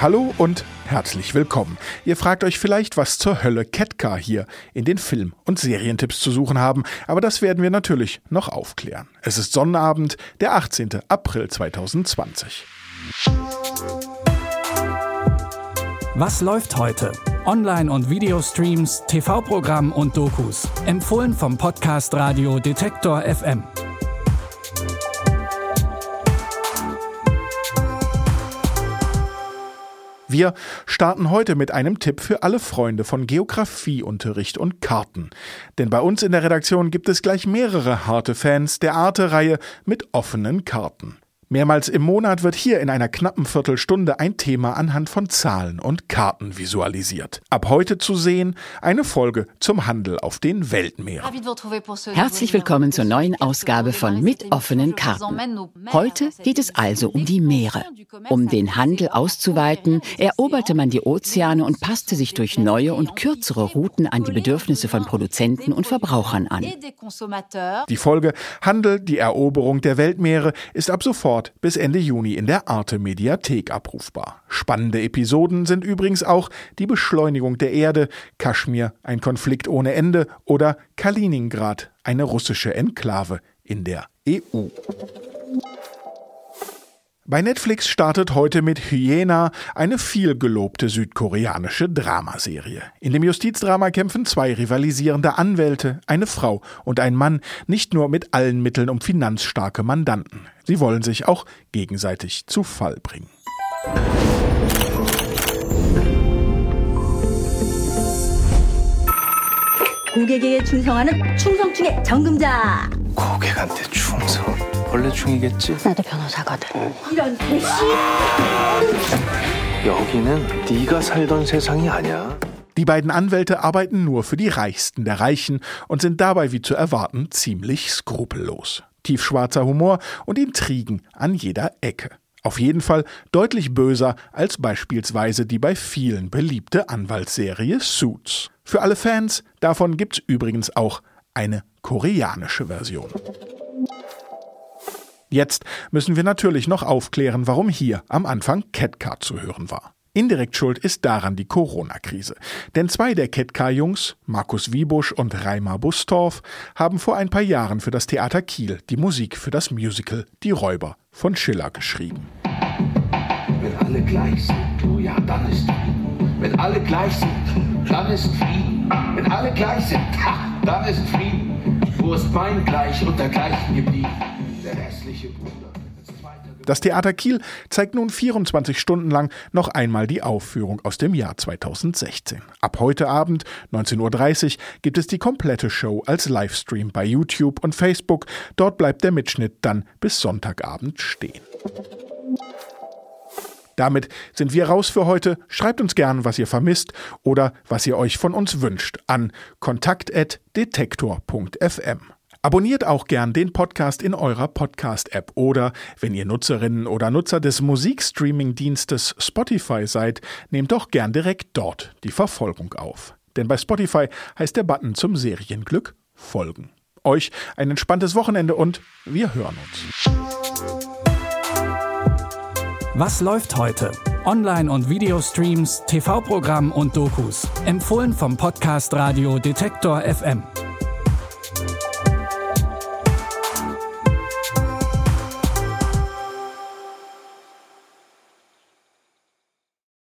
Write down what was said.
Hallo und herzlich willkommen. Ihr fragt euch vielleicht, was zur Hölle Ketka hier in den Film- und Serientipps zu suchen haben, aber das werden wir natürlich noch aufklären. Es ist Sonnabend, der 18. April 2020. Was läuft heute? Online- und Videostreams, TV-Programm und Dokus. Empfohlen vom Podcast Radio Detektor FM. Wir starten heute mit einem Tipp für alle Freunde von Geografieunterricht und Karten. Denn bei uns in der Redaktion gibt es gleich mehrere harte Fans der Arte-Reihe mit offenen Karten. Mehrmals im Monat wird hier in einer knappen Viertelstunde ein Thema anhand von Zahlen und Karten visualisiert. Ab heute zu sehen eine Folge zum Handel auf den Weltmeeren. Herzlich willkommen zur neuen Ausgabe von Mit offenen Karten. Heute geht es also um die Meere. Um den Handel auszuweiten, eroberte man die Ozeane und passte sich durch neue und kürzere Routen an die Bedürfnisse von Produzenten und Verbrauchern an. Die Folge Handel, die Eroberung der Weltmeere ist ab sofort sofort bis Ende Juni in der Arte Mediathek abrufbar. Spannende Episoden sind übrigens auch die Beschleunigung der Erde, Kaschmir, ein Konflikt ohne Ende oder Kaliningrad, eine russische Enklave in der EU. Bei Netflix startet heute mit Hyena eine vielgelobte südkoreanische Dramaserie. In dem Justizdrama kämpfen zwei rivalisierende Anwälte, eine Frau und ein Mann, nicht nur mit allen Mitteln um finanzstarke Mandanten. Sie wollen sich auch gegenseitig zu Fall bringen. 고객에게 충성하는 충성충의 정금자. 고객한테 충성. 벌레충이겠지? 나도 변호사거든. 이런 개씨. 여기는 네가 살던 세상이 아니야. Die beiden Anwälte arbeiten nur für die Reichsten der Reichen und sind dabei, wie zu erwarten, ziemlich skrupellos. Tiefschwarzer Humor und Intrigen an jeder Ecke. Auf jeden Fall deutlich böser als beispielsweise die bei vielen beliebte Anwaltsserie Suits. Für alle Fans davon gibt's übrigens auch eine koreanische Version. Jetzt müssen wir natürlich noch aufklären, warum hier am Anfang Catcar zu hören war. Indirekt schuld ist daran die Corona-Krise. Denn zwei der Ketka-Jungs, Markus Wiebusch und Reimer Bustorf, haben vor ein paar Jahren für das Theater Kiel die Musik für das Musical Die Räuber von Schiller geschrieben. Wenn alle gleich sind, oh ja, dann ist Frieden. Wenn alle gleich sind, dann ist Frieden. Wenn alle gleich sind, ha, dann ist Frieden. Wo ist mein Gleich und dergleichen geblieben? Der Bruder. Das Theater Kiel zeigt nun 24 Stunden lang noch einmal die Aufführung aus dem Jahr 2016. Ab heute Abend, 19.30 Uhr, gibt es die komplette Show als Livestream bei YouTube und Facebook. Dort bleibt der Mitschnitt dann bis Sonntagabend stehen. Damit sind wir raus für heute. Schreibt uns gern, was ihr vermisst oder was ihr euch von uns wünscht an kontakt.detektor.fm. Abonniert auch gern den Podcast in eurer Podcast-App oder, wenn ihr Nutzerinnen oder Nutzer des Musikstreaming-Dienstes Spotify seid, nehmt doch gern direkt dort die Verfolgung auf. Denn bei Spotify heißt der Button zum Serienglück Folgen. Euch ein entspanntes Wochenende und wir hören uns. Was läuft heute? Online- und Videostreams, TV-Programm und Dokus. Empfohlen vom Podcast Radio Detektor FM.